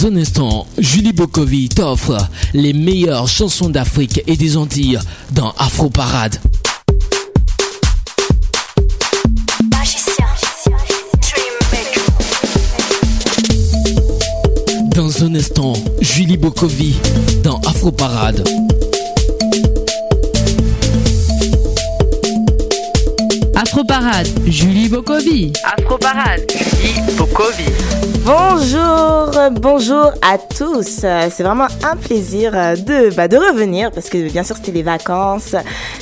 Dans un instant, Julie Bokovi t'offre les meilleures chansons d'Afrique et des Antilles dans Afro Parade. Dans un instant, Julie Bokovi dans Afro Parade. Afro Parade, Julie Bokovi. Afro Parade, Julie Bokovi. Bonjour, bonjour à tous. C'est vraiment un plaisir de, bah, de revenir parce que bien sûr c'était les vacances,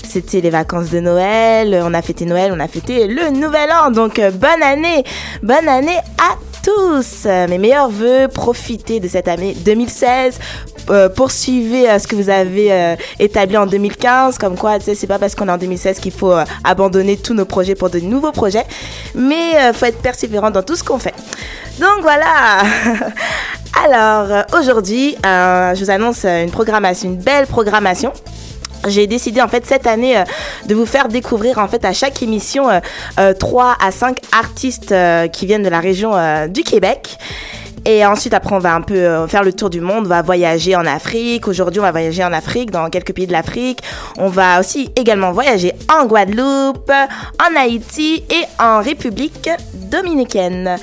c'était les vacances de Noël, on a fêté Noël, on a fêté le Nouvel An. Donc bonne année, bonne année à tous. Mes meilleurs voeux, profitez de cette année 2016. Euh, poursuivez euh, ce que vous avez euh, établi en 2015, comme quoi, c'est pas parce qu'on est en 2016 qu'il faut abandonner tous nos projets pour de nouveaux projets, mais faut être persévérant dans tout ce qu'on fait. Donc voilà. Alors aujourd'hui, je vous annonce une programmation, une belle programmation. J'ai décidé en fait cette année de vous faire découvrir en fait à chaque émission euh, euh, 3 à 5 artistes qui viennent de la région du Québec. Et ensuite, après, on va un peu euh, faire le tour du monde. On va voyager en Afrique. Aujourd'hui, on va voyager en Afrique, dans quelques pays de l'Afrique. On va aussi également voyager en Guadeloupe, en Haïti et en République dominicaine.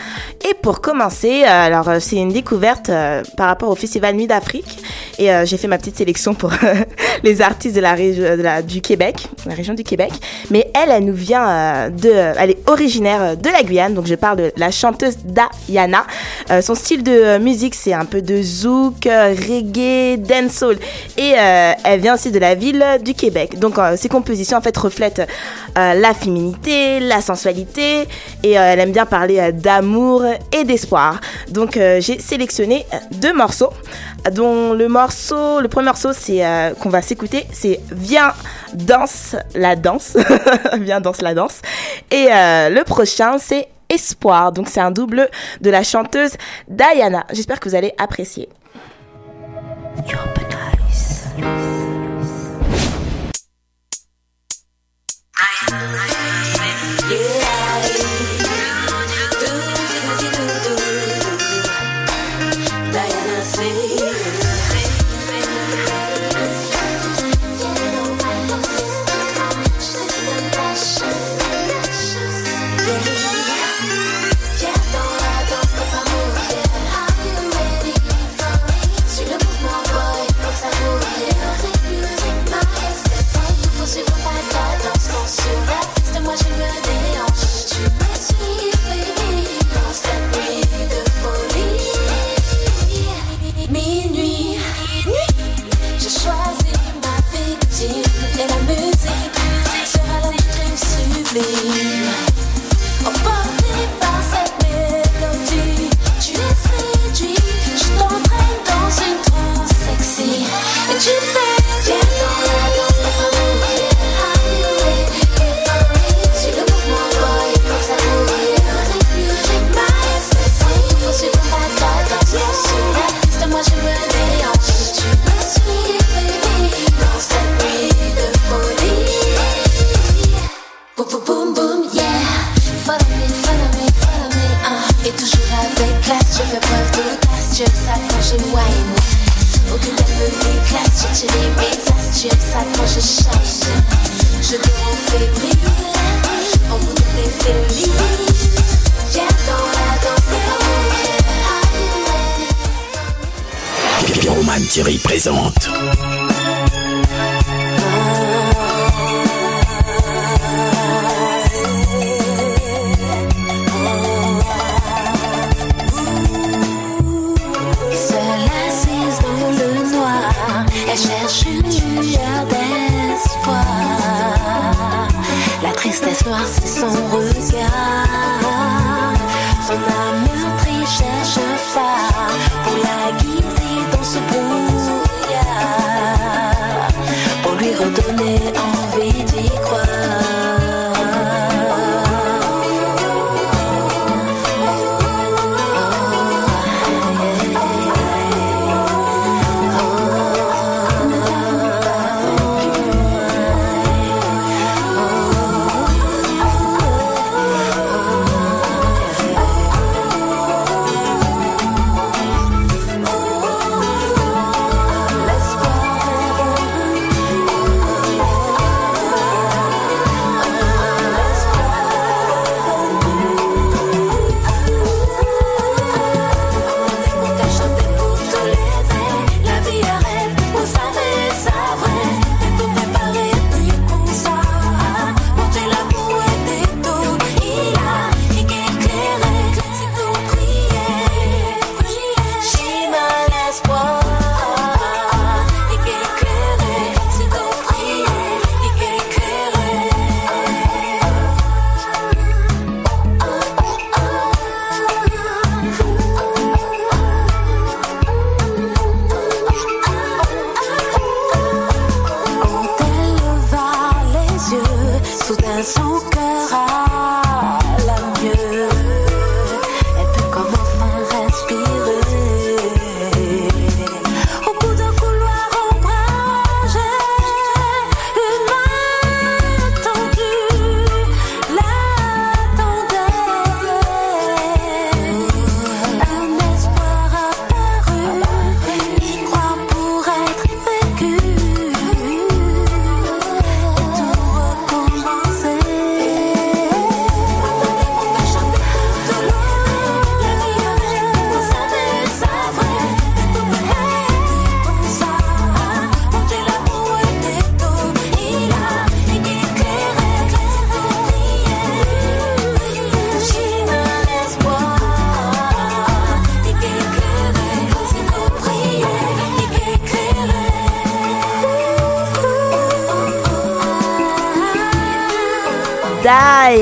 Et pour commencer, euh, alors euh, c'est une découverte par rapport au Festival Nuit d'Afrique. Et j'ai fait ma petite sélection pour les artistes de la région la- du Québec, la région du Québec. Mais elle, elle nous vient euh, de, elle est originaire de la Guyane. Donc je parle de la chanteuse. Euh, son style de euh, musique, c'est un peu de zouk, euh, reggae, dancehall. Et euh, elle vient aussi de la ville du Québec. Donc euh, ses compositions en fait reflètent euh, la féminité, la sensualité. Et euh, elle aime bien parler euh, d'amour et d'espoir. Donc euh, j'ai sélectionné euh, deux morceaux dont le morceau, le premier morceau c'est euh, qu'on va s'écouter, c'est Viens danse la danse, Viens danse la danse. Et euh, le prochain c'est Espoir. Donc c'est un double de la chanteuse Diana. J'espère que vous allez apprécier.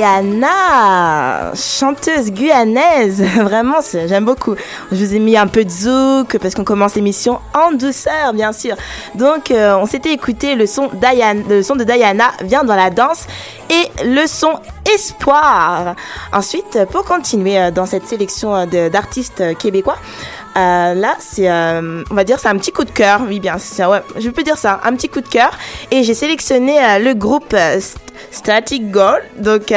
Diana, chanteuse guyanaise, vraiment, j'aime beaucoup. Je vous ai mis un peu de zouk parce qu'on commence l'émission en douceur, bien sûr. Donc, euh, on s'était écouté le son, Diana, le son de Diana vient dans la danse et le son Espoir. Ensuite, pour continuer euh, dans cette sélection euh, d'artistes québécois, euh, là, c'est, euh, on va dire, c'est un petit coup de cœur. Oui, bien, ça, ouais, je peux dire ça, un petit coup de cœur. Et j'ai sélectionné euh, le groupe St- Static Gold. Donc,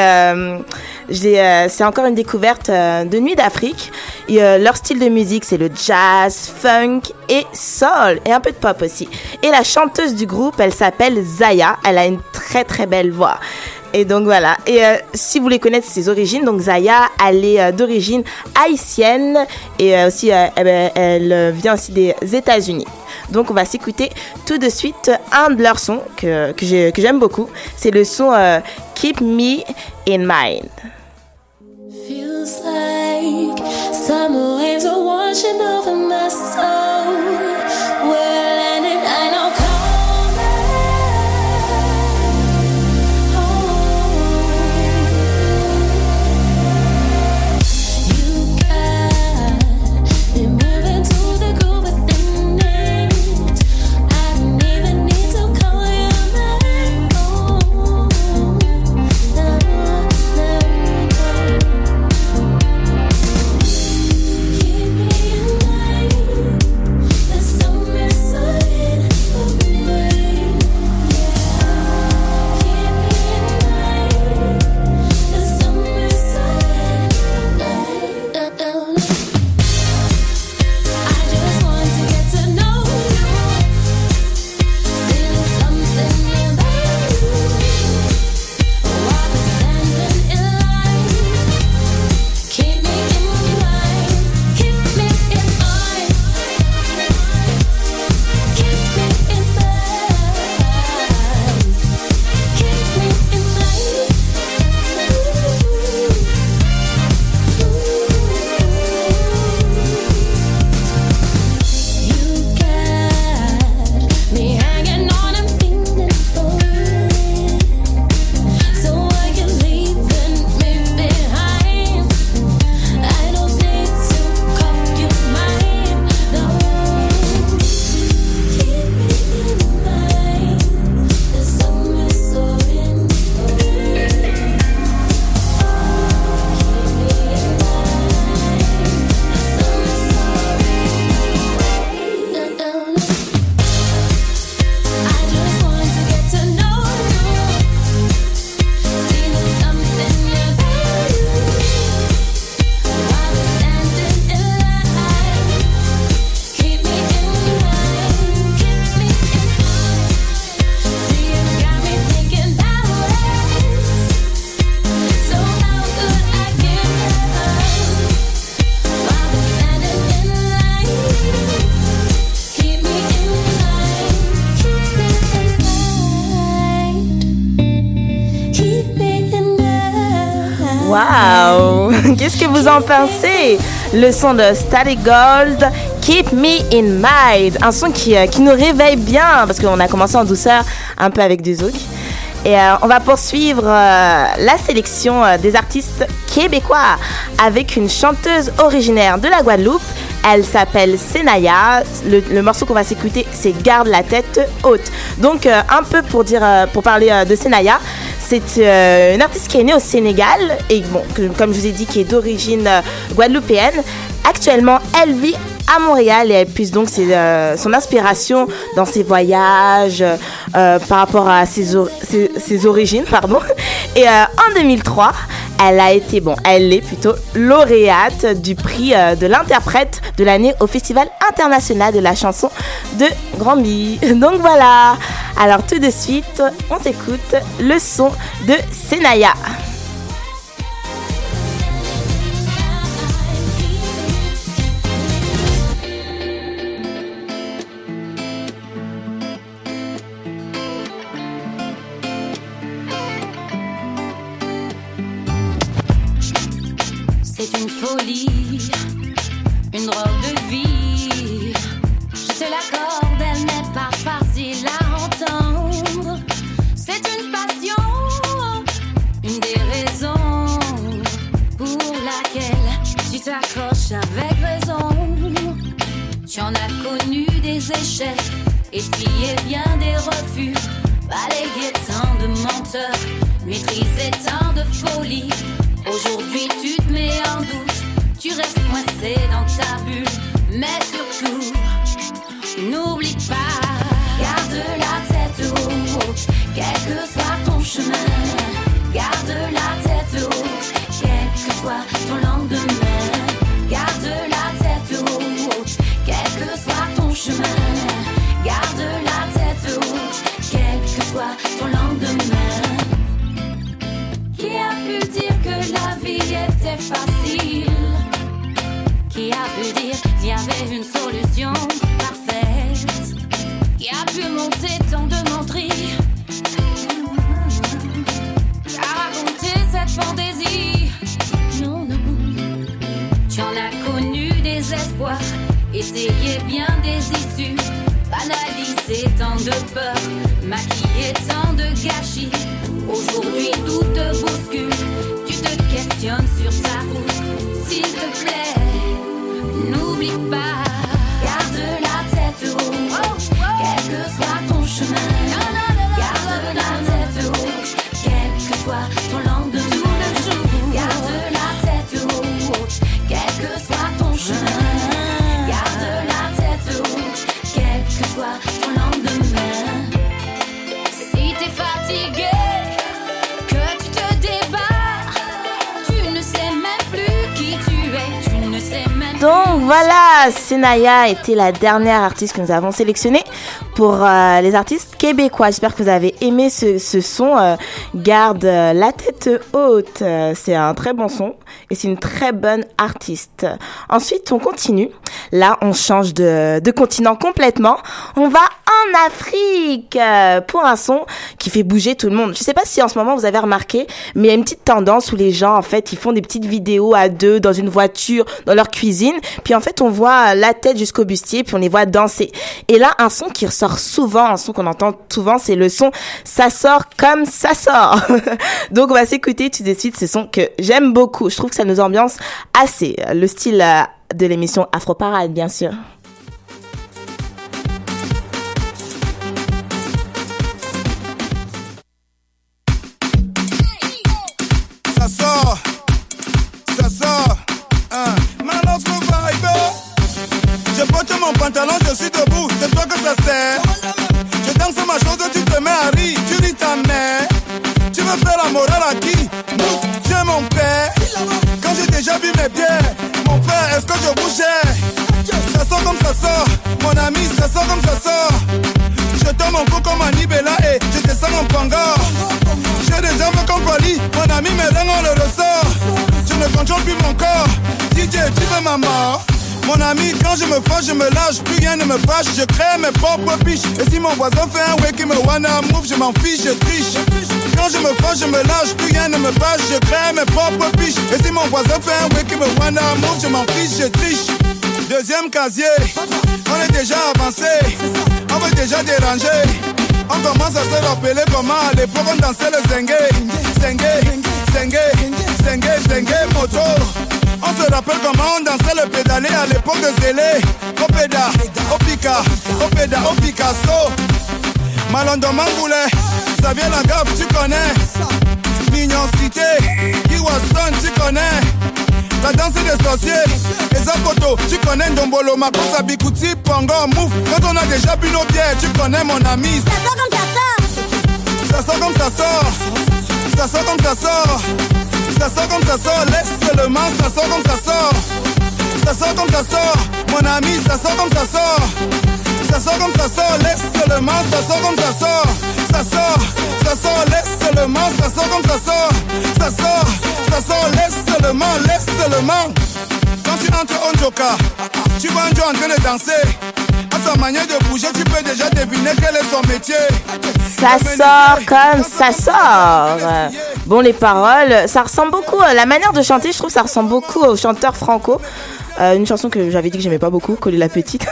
c'est encore une découverte de Nuit d'Afrique. Leur style de musique, c'est le jazz, funk et soul, et un peu de pop aussi. Et la chanteuse du groupe, elle s'appelle Zaya. Elle a une très très belle voix. Et donc voilà. Et euh, si vous voulez connaître ses origines, donc Zaya, elle est euh, d'origine haïtienne et euh, aussi eh ben, elle vient aussi des États-Unis. Donc on va s'écouter tout de suite un de leurs sons que, que j'ai- que j'aime beaucoup. C'est le son Keep Me in Mind. Le son de Static Gold, Keep Me in Mind. Un son qui, euh, qui nous réveille bien, parce qu'on a commencé en douceur, un peu avec du zouk. Et euh, on va poursuivre euh, la sélection des artistes québécois avec une chanteuse originaire de la Guadeloupe. Elle s'appelle Senaya. Le, morceau qu'on va s'écouter, c'est Garde la tête haute. Donc, un peu pour, dire, pour parler de Senaya, c'est euh, une artiste qui est née au Sénégal et, comme je vous ai dit, qui est d'origine euh, guadeloupéenne. Actuellement, elle vit à Montréal et elle puise donc euh, son inspiration dans ses voyages par rapport à ses, or- ses- ses origines. Et en 2003, elle a été, bon, elle est plutôt lauréate du prix euh, de l'interprète de l'année au Festival international de la chanson de Granby. Donc voilà. Alors tout de suite, on s'écoute le son de Senaya. A pu dire qu'il y avait une solution parfaite. Qui a pu monter tant de menteries. A raconté cette fantaisie. Non, non. Tu en as connu des espoirs. Essayé bien des issues. Banalisé tant de peur Maquillé tant de gâchis. Aujourd'hui tout te bouscule, tu te questionnes sur ta route. S'il te plaît, n'oublie pas, voilà, Senaya était la dernière artiste que nous avons sélectionnée pour euh, les artistes québécois. J'espère que vous avez aimé ce, son. euh, garde la tête haute. C'est un très bon son et c'est une très bonne artiste. Ensuite, on continue. Là, on change de, de continent complètement. On va en Afrique euh, pour un son qui fait bouger tout le monde. Je sais pas si en ce moment vous avez remarqué, mais il y a une petite tendance où les gens en fait ils font des petites vidéos à deux dans une voiture, dans leur cuisine, puis en fait on voit la tête jusqu'au bustier, puis on les voit danser. Et là un son qui ressort souvent, un son qu'on entend souvent, c'est le son ça sort comme ça sort. Donc on va s'écouter tout de suite ce son que j'aime beaucoup. Je trouve que ça nous ambiance assez le style euh, de l'émission Afro Parade bien sûr. Pantalon, je suis debout. C'est toi que ça sert. Je danse ma chose, tu te mets à rire. Tu ris ta mère. Tu veux faire la morale à qui? J'ai mon père. Quand j'ai déjà vu mes pieds, mon frère, est-ce que je bougeais Ça sort comme ça sort. Mon ami, ça sort comme ça sort. Je tombe mon cou comme un Nibela et je descends en panga. J'ai des jambes comme Wally, mon ami mes reins on le ressort. Je ne contrôle plus mon corps. DJ, tu veux ma mort? Mon ami, quand je me fâche, je me lâche, plus rien ne me fâche, je crée mes propres piches. Et si mon voisin fait un way qui me wanna move, je m'en fiche, je triche. quand je me fâche, je me lâche, plus rien ne me fâche, je crée mes propres biches. Et si mon voisin fait un wake qui me voit d'amour, je m'en fiche, je triche. Deuxième casier, on est déjà avancé, on veut déjà déranger. On commence à se rappeler comment à l'époque on dansait le zengue, zengue, zengue, zengue, zengue, moto. On se rappelle comment on dansait le pédalé à l'époque de Zélé. Au péda, au pica, au péda, au Picasso. Malondo Mangoulet, ça vient la gaffe, tu connais. Mignon cité, Iwason, tu connais. La danse des sorciers, les apotos, tu connais Ndombolo, Makosa, Bikuti, Pongo, Mouf. Quand on a déjà bu nos bières, tu connais mon ami. Ça sort comme ça sort. Ça sort comme ça sort. Ça sort comme ça sort. Laisse seulement, ça sort comme ça sort. Ça sort comme ça sort. Mon ami, ça sort comme ça sort. Ça sort comme ça sort. Laisse seulement, ça sort comme ça sort. Ça sort, ça sort, laisse seulement, ça sort comme ça sort. Ça sort, ça sort, laisse seulement, laisse seulement. Quand tu entres au Joka, tu vois un Joe en train de danser. Sa manière de bouger, tu peux déjà deviner quel est son métier. Ça sort comme ça sort. Euh, Bon, les paroles, ça ressemble beaucoup. à La manière de chanter, je trouve, ça ressemble beaucoup au chanteur Franco. Euh, une chanson que j'avais dit que j'aimais pas beaucoup, Coller la petite.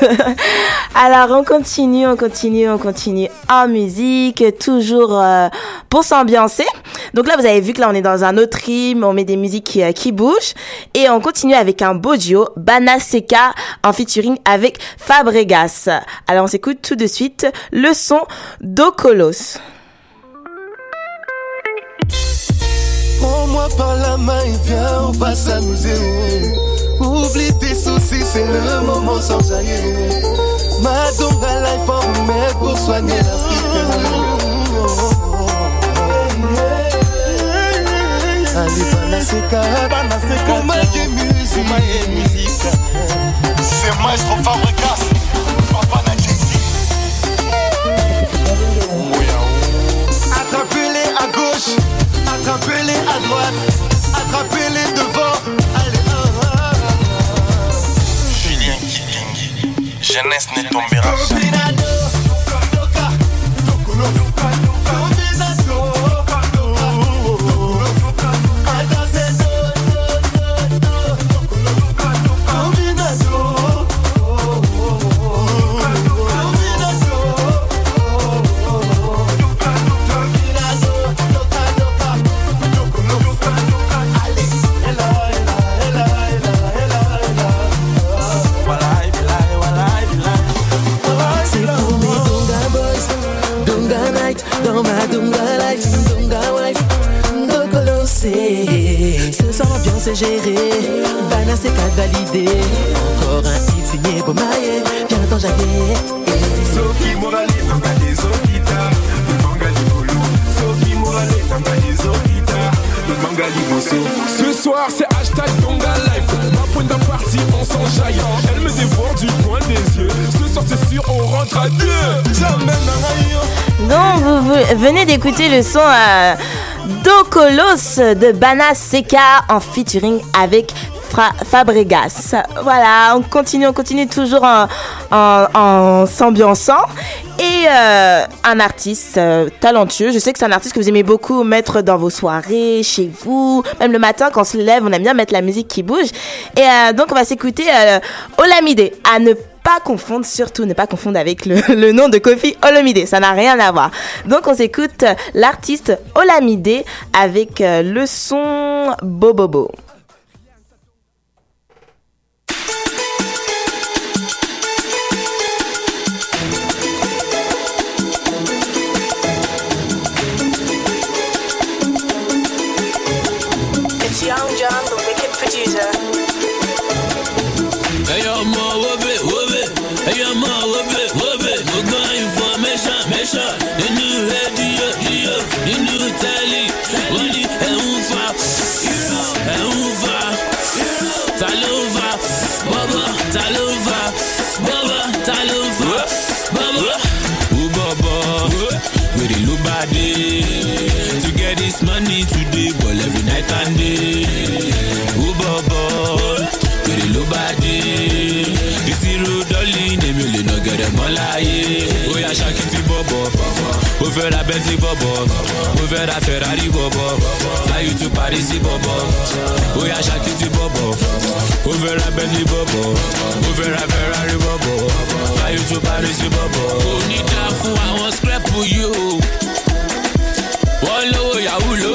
Alors, on continue, on continue, on continue en musique, toujours euh, pour s'ambiancer. Donc là, vous avez vu que là, on est dans un autre rythme, on met des musiques qui, euh, qui bougent. Et on continue avec un beau duo, Bana Seka, en featuring avec Fabregas. Alors, on s'écoute tout de suite le son s'amuser. Oublie tes soucis, c'est le moment sans jaillir. Madonga life en remède pour soigner l'Afrique. Allez, Banaseka, pour ma musique. C'est Maestro Fabregas, Papa Nadjesi. Attrapez-les à gauche, attrapez-les à droite, attrapez-les devant. Jeunesse ne tombera jamais. Ce soir l'ambiance est gérée, Bana c'est qu'à valider. Encore un hit signé Bomaye, viens t'enjailler. soki morale tongani ezokita tobanga likolo soki morale tongani ezokita tobanga liboso ce soir c'est hashtag donga life à Donc, vous, venez d'écouter le son euh, d'Okolos de Bana Seka en featuring avec Fra- Fabregas. Voilà, on continue, on continue toujours en, en, en s'ambiançant. Euh, un artiste euh, talentueux, je sais que c'est un artiste que vous aimez beaucoup mettre dans vos soirées, chez vous, même le matin quand on se lève, on aime bien mettre la musique qui bouge. Et euh, donc on va s'écouter Olamide, à ne pas confondre, surtout ne pas confondre avec le, nom de Kofi Olomide, ça n'a rien à voir. Donc on s'écoute l'artiste Olamide avec le son Bobobo. Night and day. Bọ̀bọ̀? Wèrè ló bá dé. Ìṣirò dọ́lì èmi ò lè nà gẹ̀rẹ̀ mọ́ láyé. Ó yá ṣákìtì bọ̀bọ̀. Ó fẹ́ ra Bentley bọ̀bọ̀, ó fẹ́ ra Ferrari bọ̀bọ̀, fly you to bọ̀bọ̀, ó yá ṣàkìtì bọ̀bọ̀, ó fẹ́ ra Bentley bọ̀bọ̀, ó fẹ́ ra Ferrari bọ̀bọ̀, fly you to bọ̀bọ̀. Kò fún àwọn scrap yìí o, wọ́n lówó yahoo ló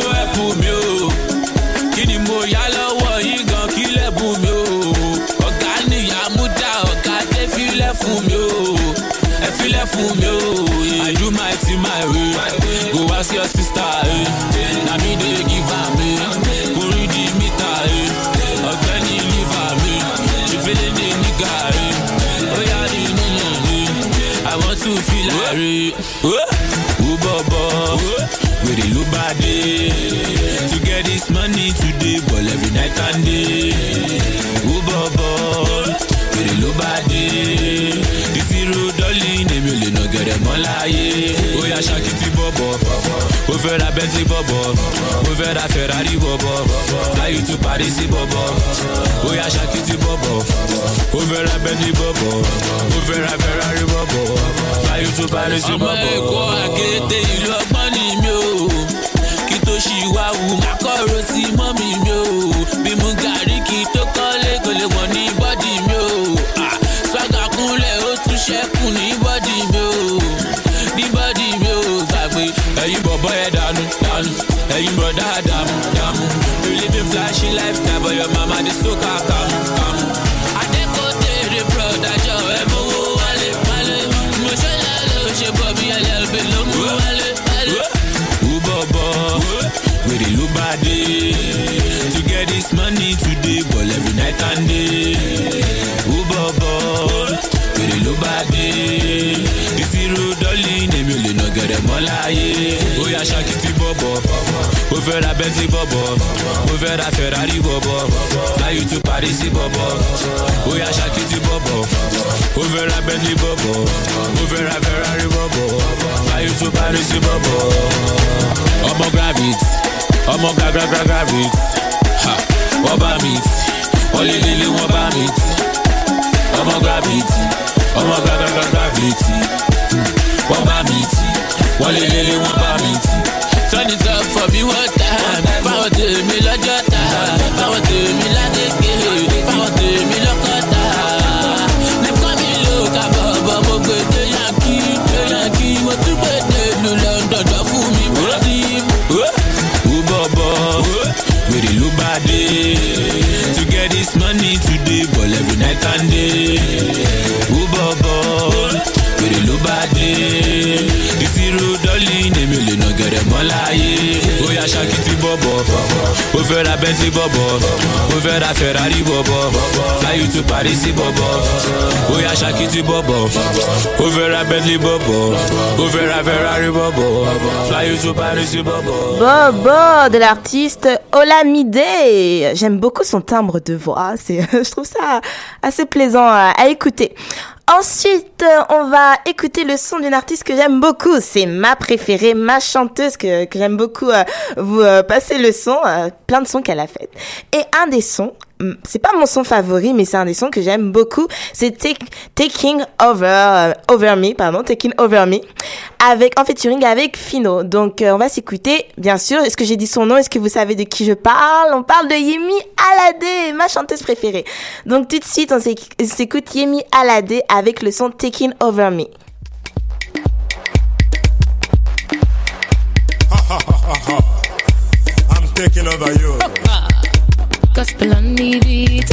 fún mi o, I do my thing my way, go ask your sister, Prefer that Bentley bobo. Prefer that Ferrari bobo. Fly you to Paris bobo. Oh, Oya Shakiti bobo. Prefer that Bentley bobo. Prefer that Ferrari bobo. Fly you to Paris bobo. Ọmọ Èkó àkété ìlú ọgbọ́n ni mi ò. on. Hey, brother, damn, damn. You living flashy lifestyle, but your mama the so calm. come. I think go tell the brother, Joe, eh, I'm a wale, wale. Wale, wale. To get this money today, every night and day. Fẹ́ ra bentley ó fẹ́ ra ferrari bọ̀bọ̀ fly you to paris yá ṣàkìtì bọ̀bọ̀ ó fẹ́ ra bentley ó fẹ́ ra ferrari bọ̀bọ̀ fly you to paris bọ̀bọ̀. ọmọ gravit. Ọmọ gragragra gravit. Ha. Wọ́n bá mi. Tì wọ́n lé lélẹ̀ wọ́n bá mi. Tì ọmọ gravit ọmọ gragragra gravit. Wọ́n bá mi. Tì wọ́n lé lélẹ̀ mi. Turn it up for me time fáwọn tèmi lọ́jọ́ ta. Fáwọn tèmi ládégé Bobo de l'artiste Olamide. J'aime beaucoup son timbre de voix. Je trouve ça assez plaisant à écouter. Ensuite, on va écouter le son d'une artiste que j'aime beaucoup. C'est ma préférée, ma chanteuse que, j'aime beaucoup euh, vous euh, passer le son, euh, plein de sons qu'elle a fait. Et un des sons, c'est pas mon son favori, mais c'est un des sons que j'aime beaucoup. C'est Take- Taking Over, euh, Over Me, pardon, Taking Over Me, avec en featuring avec Fino. Donc euh, on va s'écouter, bien sûr. Est-ce que j'ai dit son nom? Est-ce que vous savez de qui je parle? On parle de Yemi Alade, ma chanteuse préférée. Donc tout de suite, on s'écoute Yemi Alade avec le son Taking Over Me. I'm taking over you. Gospel on the beat.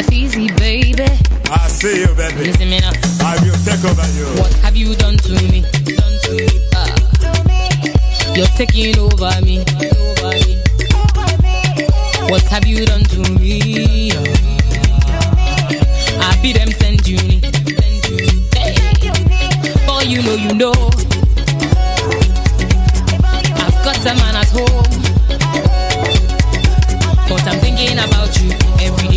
It's easy, baby. I see you, baby. Listen me now. I will take over you. What have you done to me? Done to me. Ah. You're taking over me. Over me. What have you done to me? I be them send you. Send you. Hey. Boy, you know, you know.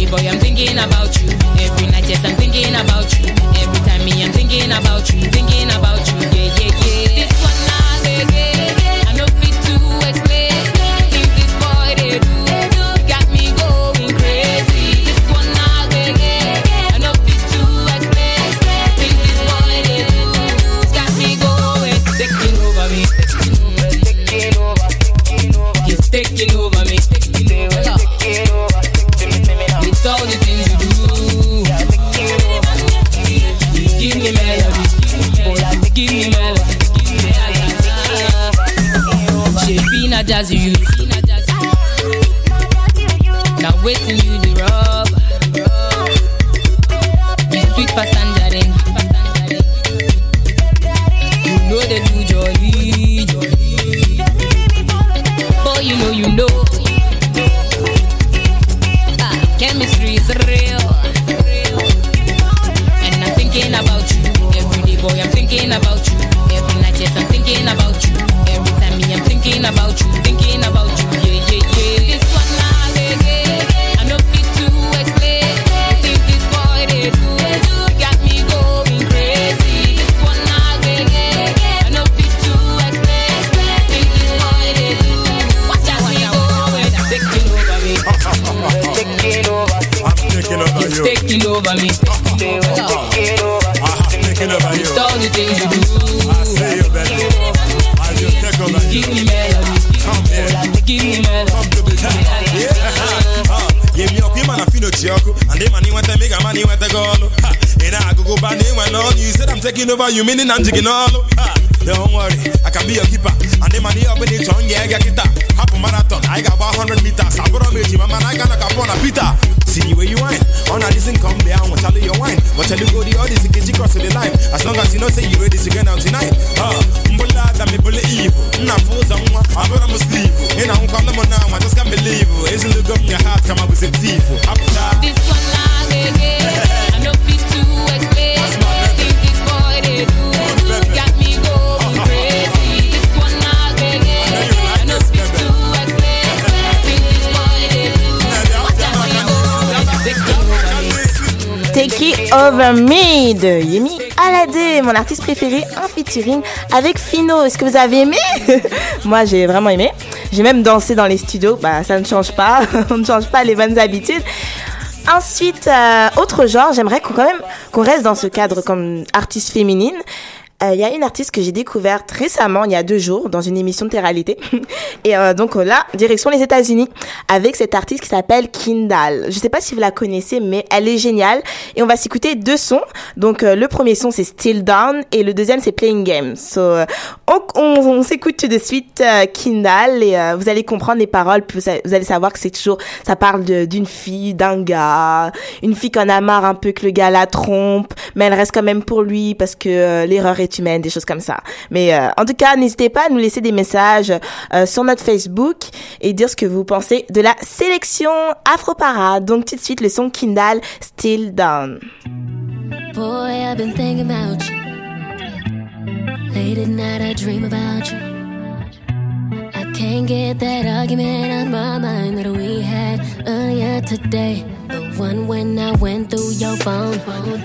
Boy. I'm thinking about you every night. Yes, I'm thinking about you every time. Me, I'm thinking about you, thinking about you. You. You meaning I'm jigging all. Over Yemi Alade, mon artiste préféré en featuring avec Fino. Est-ce que vous avez aimé? Moi, j'ai vraiment aimé. J'ai même dansé dans les studios. Bah, ça ne change pas. On ne change pas les bonnes habitudes. Ensuite, euh, autre genre, j'aimerais quand même qu'on reste dans ce cadre comme artiste féminine. Euh, Il y a une artiste que j'ai découverte récemment, il y a deux jours, dans une émission de télé-réalité. Et euh, donc là, direction les États-Unis, avec cette artiste qui s'appelle Kindal. Je sais pas si vous la connaissez, mais elle est géniale. Et on va s'écouter deux sons. Donc euh, le premier son c'est Still Down et le deuxième c'est Playing Games. So, on, s'écoute tout de suite Kindal et vous allez comprendre les paroles. puis Vous, allez savoir que c'est toujours, ça parle d'une fille, d'un gars, une fille qu'on a marre un peu que le gars la trompe, mais elle reste quand même pour lui parce que l'erreur est des choses comme ça. Mais euh, en tout cas, n'hésitez pas à nous laisser des messages euh, sur notre Facebook et dire ce que vous pensez de la sélection Afro Parade. Donc tout de suite le son Kindal Still Down. Boy, I've been thinking about you. Late at night, I dream about you. Can't get that argument out my mind that we had earlier today. The one when I went through your phone,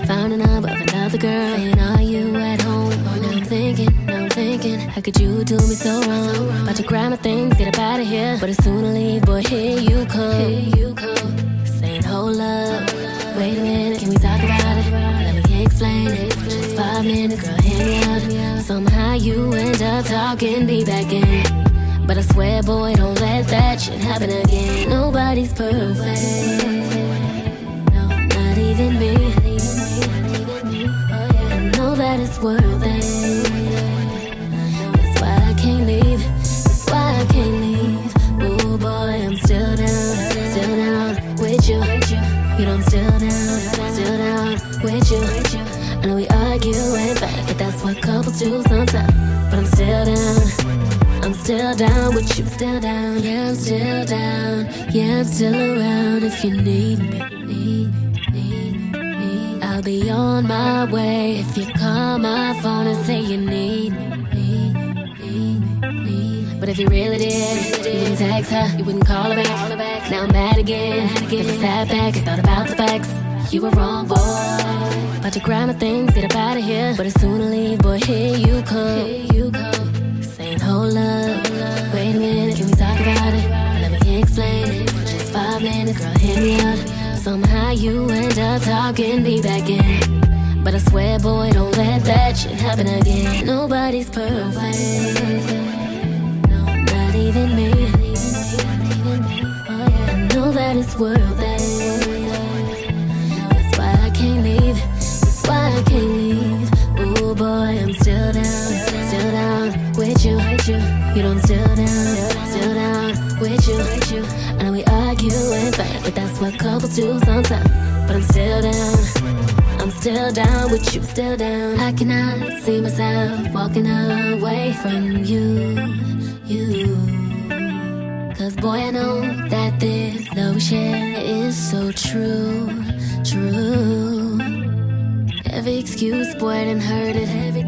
found a number of another girl, saying, Are you at home? Now I'm thinking, now I'm thinking, how could you do me so wrong? About to grab my things, get up out of here, but as soon as I leave, boy, here you come. Here you come. Saying, Hold up, wait a minute, can we talk about it? Let me explain it. Just five minutes, girl, hang out. Somehow you end up talking me back in. But I swear, boy, don't let that shit happen again. Nobody's perfect. No, not even me. Oh, I know that it's worth it. That's why I can't leave. That's why I can't leave. Oh boy, I'm still down, still down with you. You know I'm still down, still down with you. I know we argue and fight, but that's what couples do sometimes. But I'm still down. I'm still down with you, still down. Yeah, I'm still down. Yeah, I'm still around if you need me. I'll be on my way if you call my phone and say you need me. But if you really did, you wouldn't text her, you wouldn't call her back. Now I'm mad again, cause I sat back and thought about the facts. You were wrong, boy. About to grab my things, get up out of here. But as soon as leave, boy. Here you come. Hold wait a minute, can we talk about it? Let me explain it. Just five minutes, girl, hit me up. Somehow you end up talking me back in. But I swear, boy, don't let that shit happen again. Nobody's perfect. No, not even me. Oh, I know that it's worth it. That's why I can't leave. That's why I can't with you, you don't still down, still down with you, with you. I know we argue and fight, but that's what couples do sometimes. But I'm still down, I'm still down with you, still down. I cannot see myself walking away from you, you. Cause boy, I know that this love we share is so true, true. Every excuse, boy, and heard it. Every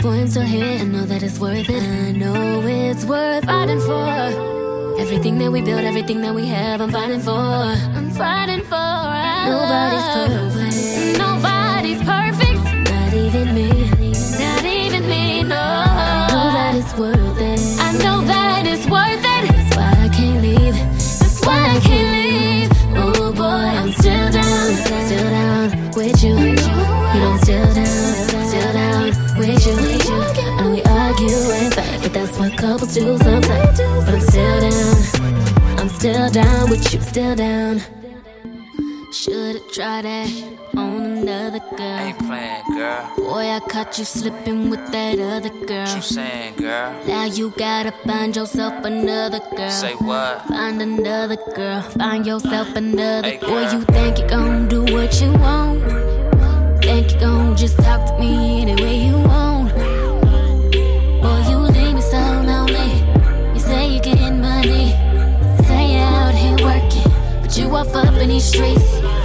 Boy, I'm still here, I know that it's worth it. I know it's worth fighting for. Everything that we build, everything that we have, I'm fighting for. I'm fighting for. Nobody's perfect. Nobody's perfect. Not even me. Not even me, no. I know that it's worth it. I know that it's worth it. That's why I can't leave. That's why I can't leave. Oh boy, I'm still down. Still down with you. You know I'm still down. Couples do sometimes. But I'm still down. I'm still down with you. Still down. Should've tried that on another girl. Ain't playing, girl. Boy, I caught you slipping with that other girl. What you saying, girl? Now you gotta find yourself another girl. Say what? Find another girl. Find yourself another. Hey, Boy, you think you gon' do what you want? Think you gon' just talk to me any way you want? These streets.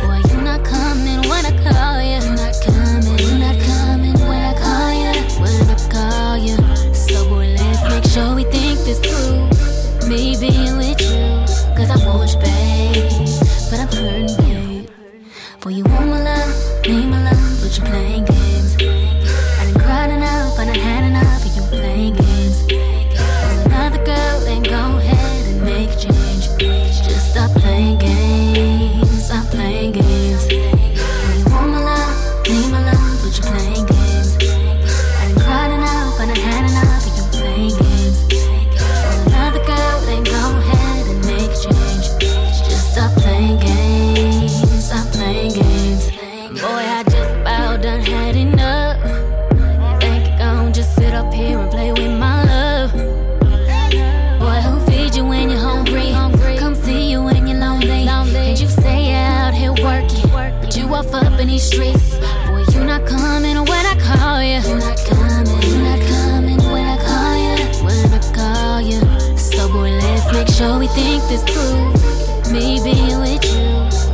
This through. Me being with you,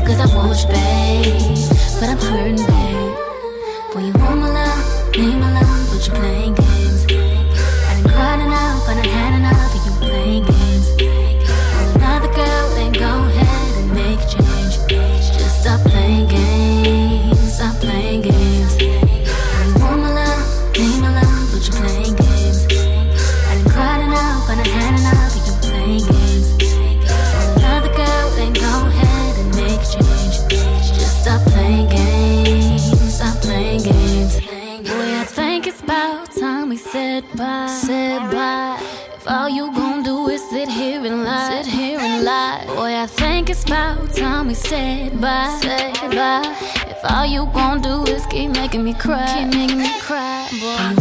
cause I want you, babe. But I'm hurting, babe. Boy, you want my love, need my love, but you playing said bye. Said bye. If all you gon' do is keep making me cry, keep making me cry. Boy,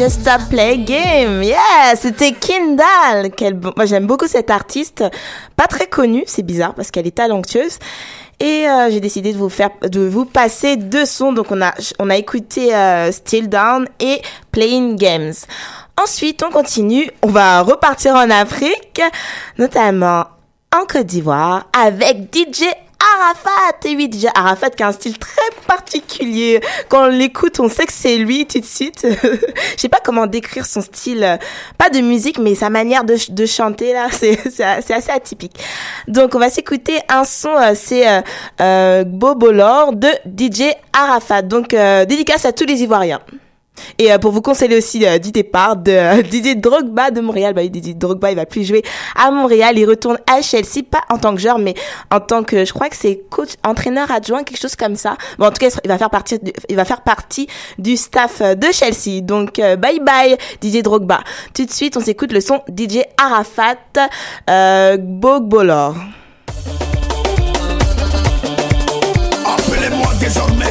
Just Stop Play Game, yeah, c'était bon- Moi j'aime beaucoup cette artiste, pas très connue, c'est bizarre parce qu'elle est talentueuse. Et euh, j'ai décidé de vous faire, de vous passer deux sons. Donc on a, on a écouté euh, Still Down et Playing Games. Ensuite on continue, on va repartir en Afrique, notamment en Côte d'Ivoire avec DJ Arafat. Et oui, DJ Arafat qui a un style très particulier. Quand on l'écoute, on sait que c'est lui tout de suite. Je sais pas comment décrire son style, pas de musique, mais sa manière de, ch- de chanter là, c'est assez atypique. Donc on va s'écouter un son, euh, c'est euh, euh, Bobolor de DJ Arafat. Donc euh, dédicace à tous les Ivoiriens. Et euh, pour vous conseiller aussi euh, du départ de euh, Didier Drogba de Montréal, bah Didier Drogba, il va plus jouer à Montréal, il retourne à Chelsea, pas en tant que joueur, mais en tant que, je crois que c'est coach, entraîneur adjoint, quelque chose comme ça. Bon, en tout cas, il va faire partie, du, staff euh, de Chelsea. Donc, euh, bye bye Didier Drogba. Tout de suite, on s'écoute le son DJ Arafat, euh, Bogbolor. Appelez-moi désormais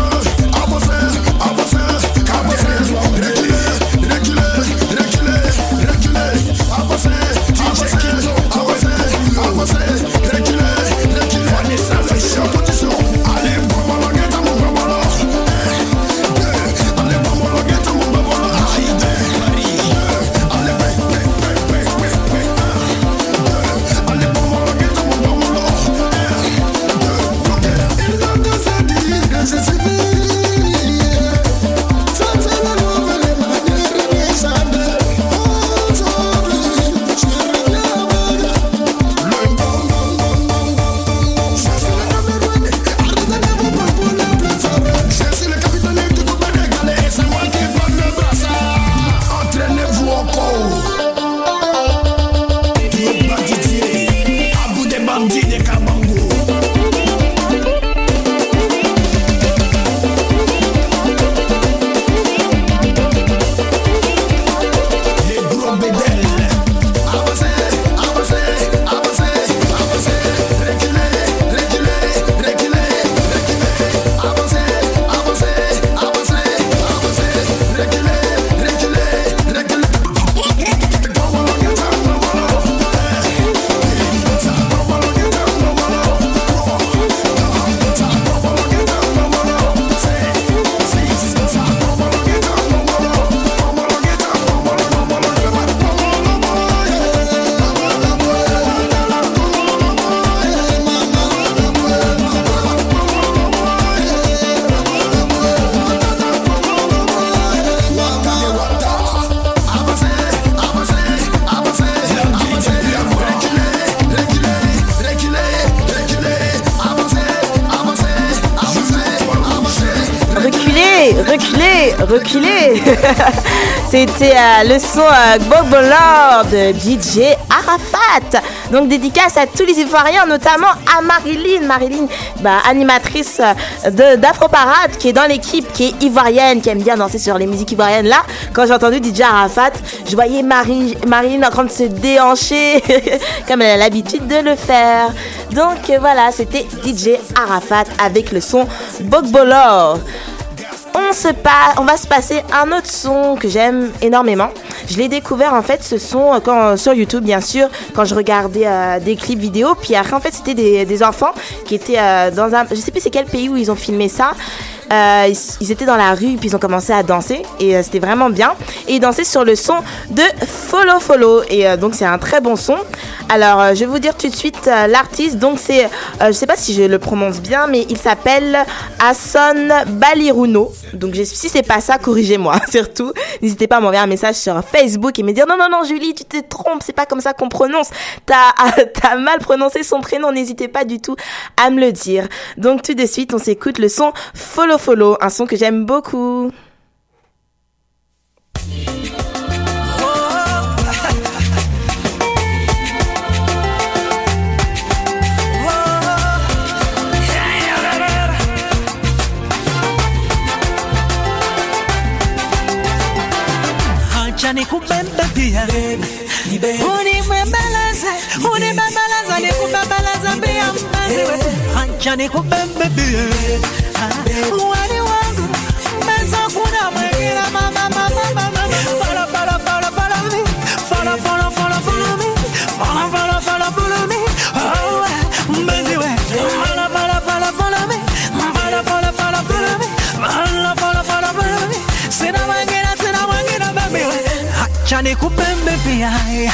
C'était euh, le son euh, de DJ Arafat. Donc dédicace à tous les Ivoiriens, notamment à Marilyn. Marilyn, bah, animatrice euh, d'Afro Parade, qui est dans l'équipe, qui est ivoirienne, qui aime bien danser sur les musiques ivoiriennes. Là, quand j'ai entendu DJ Arafat, je voyais Marilyn en train de se déhancher, comme elle a l'habitude de le faire. Donc voilà, c'était DJ Arafat avec le son Bogbolor. On, se on va se passer un autre que j'aime énormément. Je l'ai découvert en fait ce son euh, quand, sur YouTube bien sûr quand je regardais euh, des clips vidéo. Puis après en fait c'était des, des enfants qui étaient euh, dans un... Je sais plus c'est quel pays où ils ont filmé ça. Euh, ils, ils étaient dans la rue puis ils ont commencé à danser et euh, c'était vraiment bien. Et ils dansaient sur le son de Follow Follow et euh, donc c'est un très bon son. Alors euh, je vais vous dire tout de suite euh, l'artiste. Donc c'est, euh, je sais pas si je le prononce bien, mais il s'appelle Hassan Baliruno. Donc si c'est pas ça, corrigez-moi surtout. N'hésitez pas à m'envoyer un message sur Facebook et me dire non non non Julie tu te trompes, c'est pas comme ça qu'on prononce. T'as t'as mal prononcé son prénom. N'hésitez pas du tout à me le dire. Donc tout de suite on s'écoute le son Follow Follow, un son que j'aime beaucoup. unibembeleze unibembeleze nikubembeleze mbia mpenzi eh, wetu eh. hanja nikubembebie ah, eh, naomba nikupembe pia eh.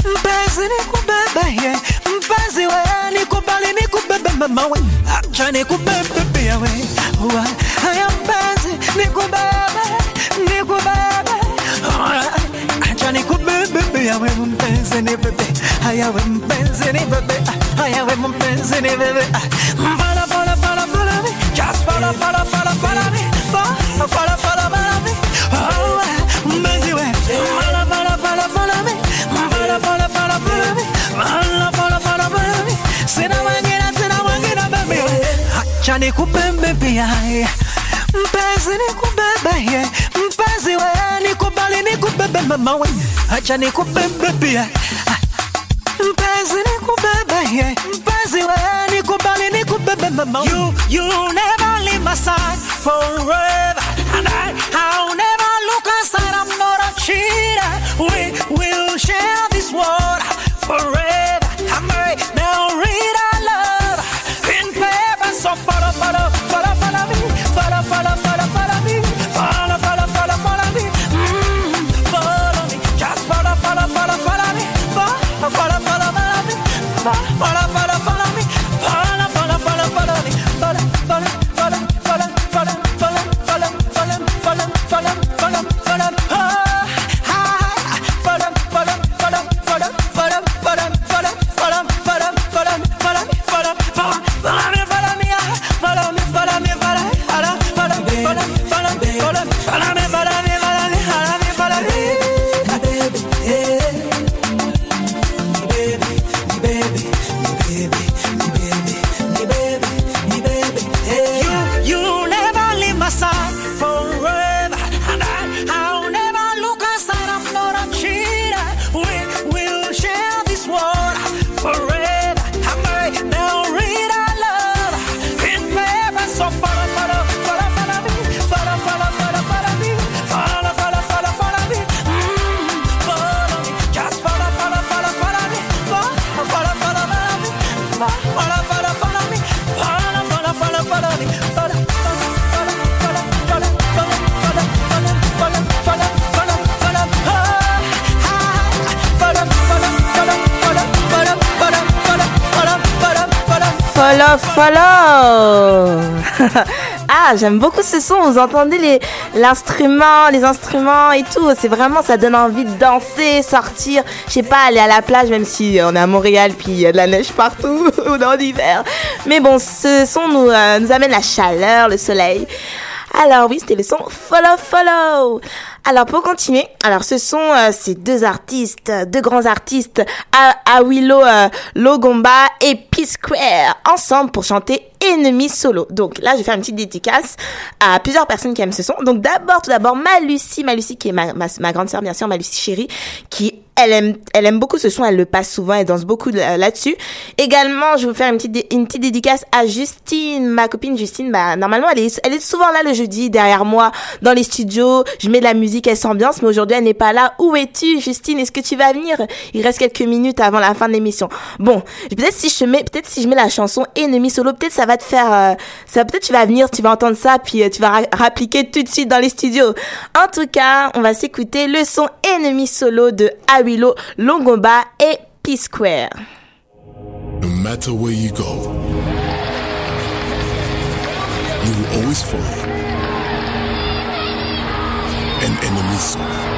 mpenzi nikubebe ye eh. mpenzi we nikubali nikubebe mama we. Acha nikubebe pia we. Haya mpenzi nikubebe nikubebe acha nikubebe pia we. Mpenzi ni haya we. Mpenzi ni ah, haya we. Mpenzi ni follow follow follow follow me just follow follow follow follow me acha nikubebe pia mpenzi nikubebe yeah. mpenzi we nikubali nikubebe mama we. Acha nikubebe pia mpenzi nikubebe yeah. mpenzi we nikubali nikubebe mama you you never leave my side forever. And I I'll never look aside. I'm not a cheater. We will share this world forever. I'm married now read para follow, follow, ah, j'aime beaucoup ce son. Vous entendez les l'instrument, les instruments et tout. C'est vraiment, ça donne envie de danser, sortir. Je sais pas, aller à la plage, même si on est à Montréal puis il y a de la neige partout dans l'hiver. Mais bon, ce son nous, euh, nous amène la chaleur, le soleil. Alors oui, c'était le son Follow Follow. Alors pour continuer, alors ce sont euh, ces deux artistes, deux grands artistes, Awilo euh, Logomba et P-Square, ensemble pour chanter Ennemi Solo. Donc là, je vais faire une petite dédicace à plusieurs personnes qui aiment ce son. Donc d'abord, tout d'abord, ma Lucie, ma Lucie qui est ma, ma, ma grande sœur, bien sûr, ma Lucie chérie, qui elle aime, elle aime beaucoup ce son, elle le passe souvent, elle danse beaucoup euh, là-dessus. Également, je vais vous faire une petite, une petite dédicace à Justine, ma copine Justine. Bah, normalement, elle est, elle est souvent là le jeudi, derrière moi, dans les studios. Je mets de la musique, elle s'ambiance, mais aujourd'hui, elle n'est pas là. Où es-tu, Justine? Est-ce que tu vas venir? Il reste quelques minutes avant la fin de l'émission. Bon, peut-être si je mets, peut-être si je mets la chanson Ennemi solo, peut-être ça va te faire, euh, ça, peut-être tu vas venir, tu vas entendre ça, puis euh, tu vas ra- rappliquer tout de suite dans les studios. En tout cas, on va s'écouter le son Ennemi solo de Awilo Longomba et P-Square. No matter where you go, you will always find and enemies.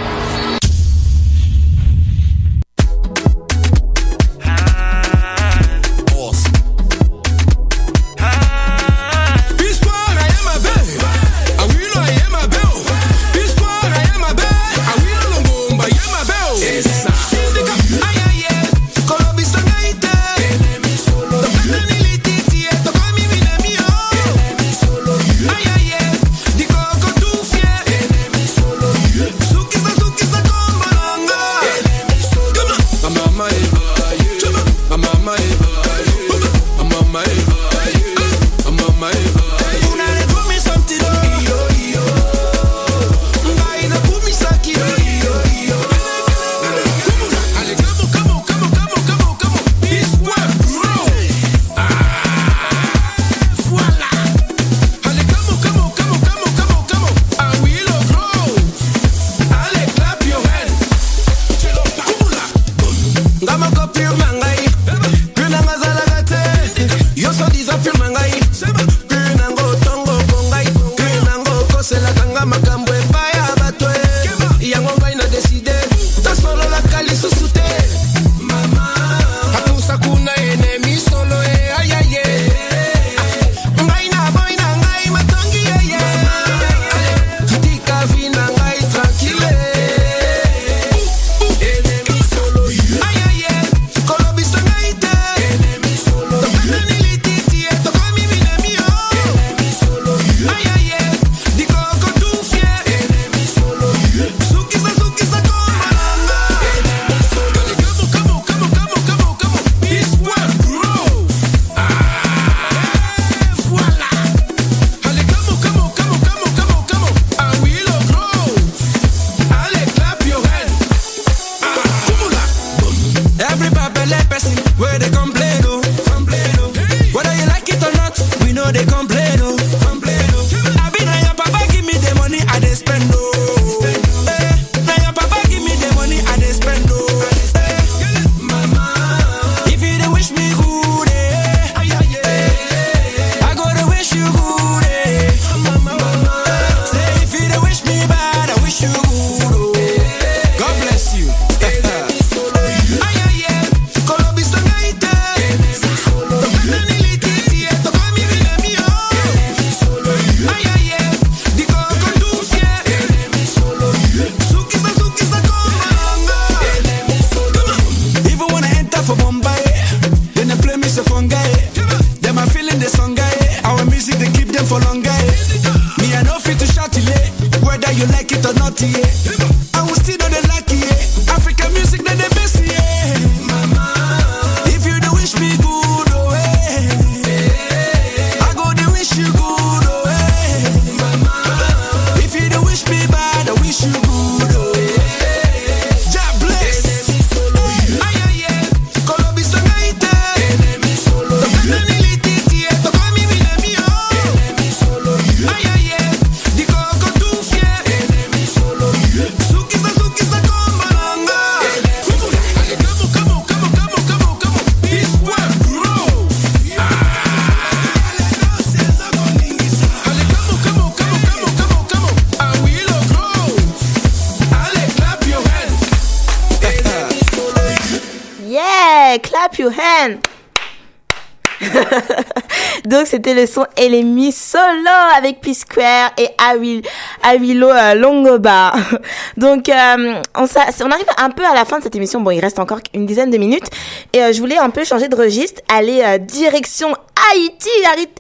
C'était le son Elemi Solo avec P-Square et Awil, Awilo euh, Longoba. Donc euh, on arrive un peu à la fin de cette émission. Bon, il reste encore une dizaine de minutes et euh, je voulais un peu changer de registre, aller euh, direction Haïti,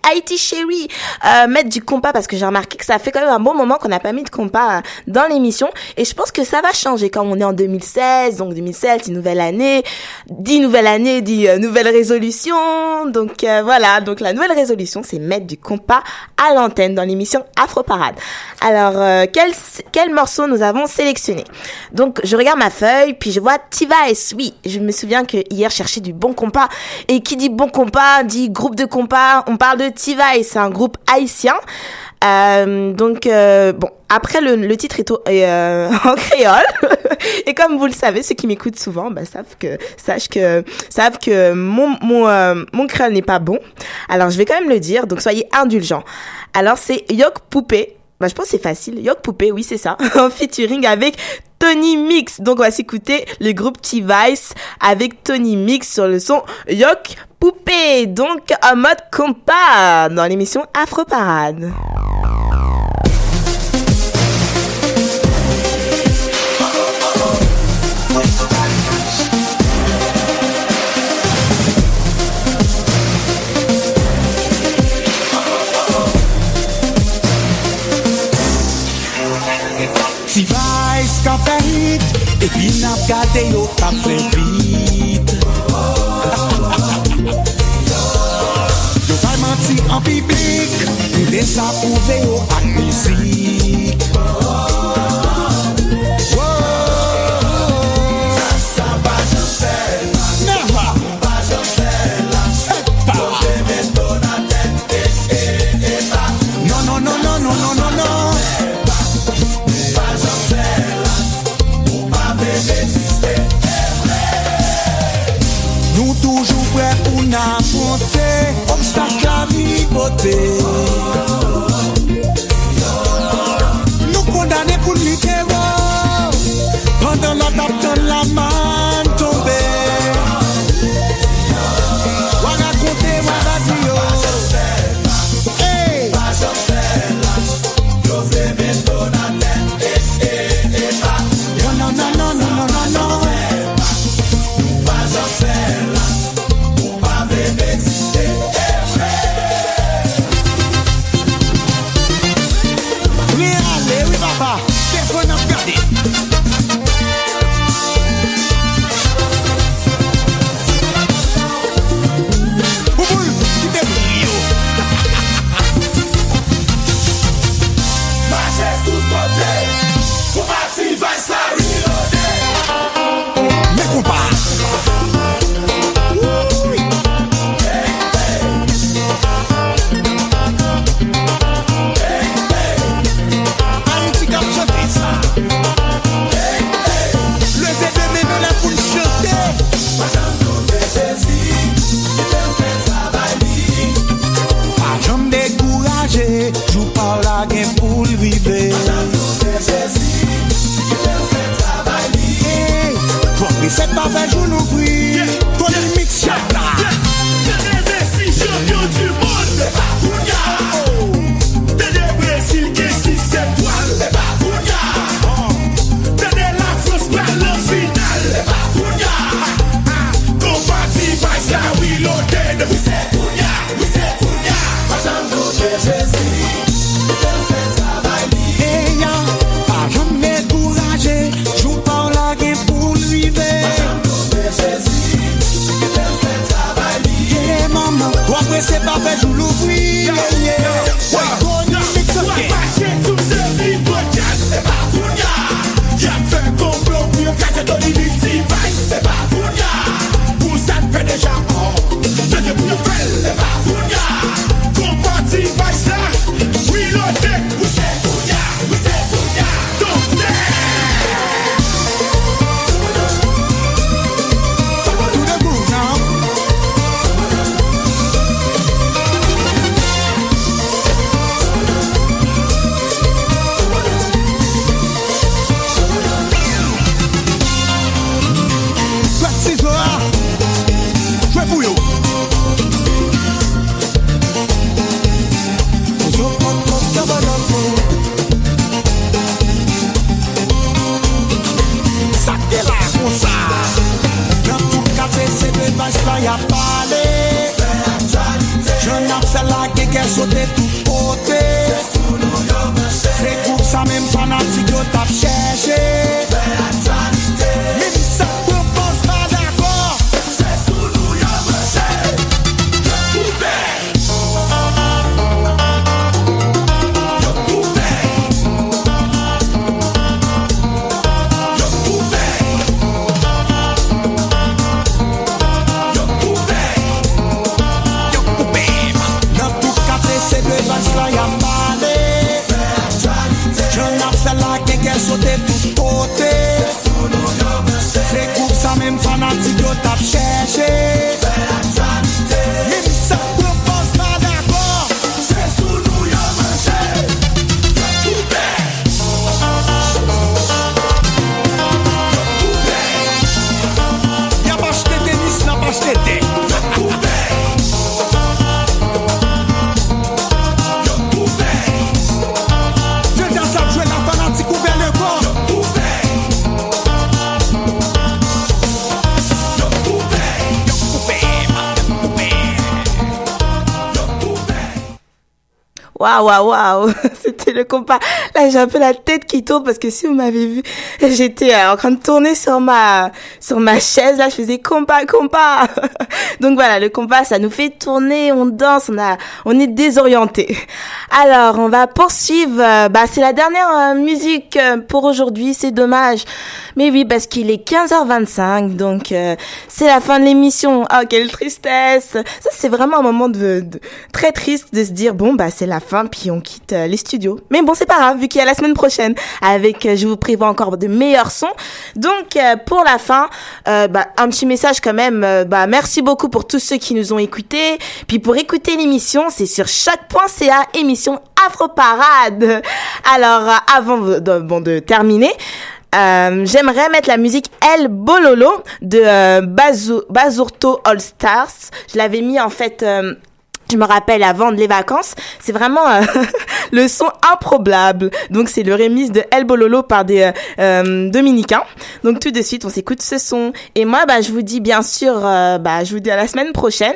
Haïti chérie, euh, mettre du compas parce que j'ai remarqué que ça fait quand même un bon moment qu'on n'a pas mis de compas euh, dans l'émission et je pense que ça va changer quand on est en 2016. Donc 2016, c'est nouvelle année, dit nouvelle année, dit euh, nouvelle résolution. Donc euh, voilà, donc la nouvelle résolution, c'est mettre du compas à l'antenne dans l'émission Afro Parade. Alors euh, quel quel morceau nous avons sélectionné? Donc je regarde ma feuille, puis je vois T-Vice. Oui, je me souviens que hier je cherchais du bon compas et qui dit bon compas dit groupe de compas. On parle de T-Vice, c'est un groupe haïtien. Euh, donc euh, bon, après le, titre est, euh, en créole et comme vous le savez, ceux qui m'écoutent souvent, bah, savent que sachent que savent que mon mon mon créole n'est pas bon. Alors je vais quand même le dire, donc soyez indulgents. Alors c'est Yok Poupée. Bah, je pense que c'est facile. Yok Poupée, oui, c'est ça. En featuring avec Tony Mix. Donc, on va s'écouter le groupe T-Vice avec Tony Mix sur le son Yok Poupée. Donc, en mode compas dans l'émission Afro Parade. Bin ap gade yo tap fe vit Yo fay manti an pipik Mde sa pouve yo ak mizik. côté c'est pas fait, joue l'ouvri. Waouh, waouh, waouh, le compas. Là, j'ai un peu la tête qui tourne parce que si vous m'avez vu, j'étais euh, en train de tourner sur ma, sur ma chaise. Là, je faisais compas, compas. Donc voilà, le compas, ça nous fait tourner, on danse, on a, on est désorienté. Alors, on va poursuivre. euh, Bah, c'est la dernière euh, musique pour aujourd'hui. C'est dommage. Mais oui, parce qu'il est 15h25, donc c'est la fin de l'émission. Oh, quelle tristesse. Ça, c'est vraiment un moment de, de- très triste de se dire, bon, bah c'est la fin, puis on quitte les studios. Mais bon, c'est pas grave, vu qu'il y a la semaine prochaine, avec, euh, je vous prévois encore de meilleurs sons. Donc, euh, pour la fin, euh, bah, un petit message quand même. bah, merci beaucoup pour tous ceux qui nous ont écoutés. Puis pour écouter l'émission, c'est sur choc.ca, émission Afro Parade. Alors, avant de, bon, de terminer, j'aimerais mettre la musique El Bololo de Bazu- Bazurto All Stars. Je l'avais mis en fait. Je me rappelle avant les vacances, c'est vraiment euh, le son improbable. Donc c'est le remix de El Bololo par des euh, euh, Dominicains. Donc tout de suite, on s'écoute ce son. Et moi, bah, je vous dis bien sûr, bah, je vous dis à la semaine prochaine.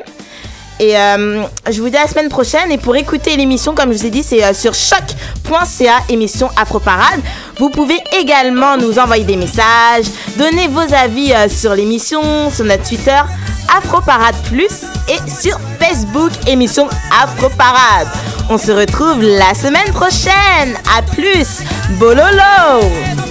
Et je vous dis à la semaine prochaine. Et pour écouter l'émission, comme je vous ai dit, c'est sur choc.ca, émission Afro Parade. Vous pouvez également nous envoyer des messages, donner vos avis sur l'émission, sur notre Twitter Afro Parade Plus et sur Facebook, émission Afro Parade. On se retrouve la semaine prochaine. À plus. Bololo.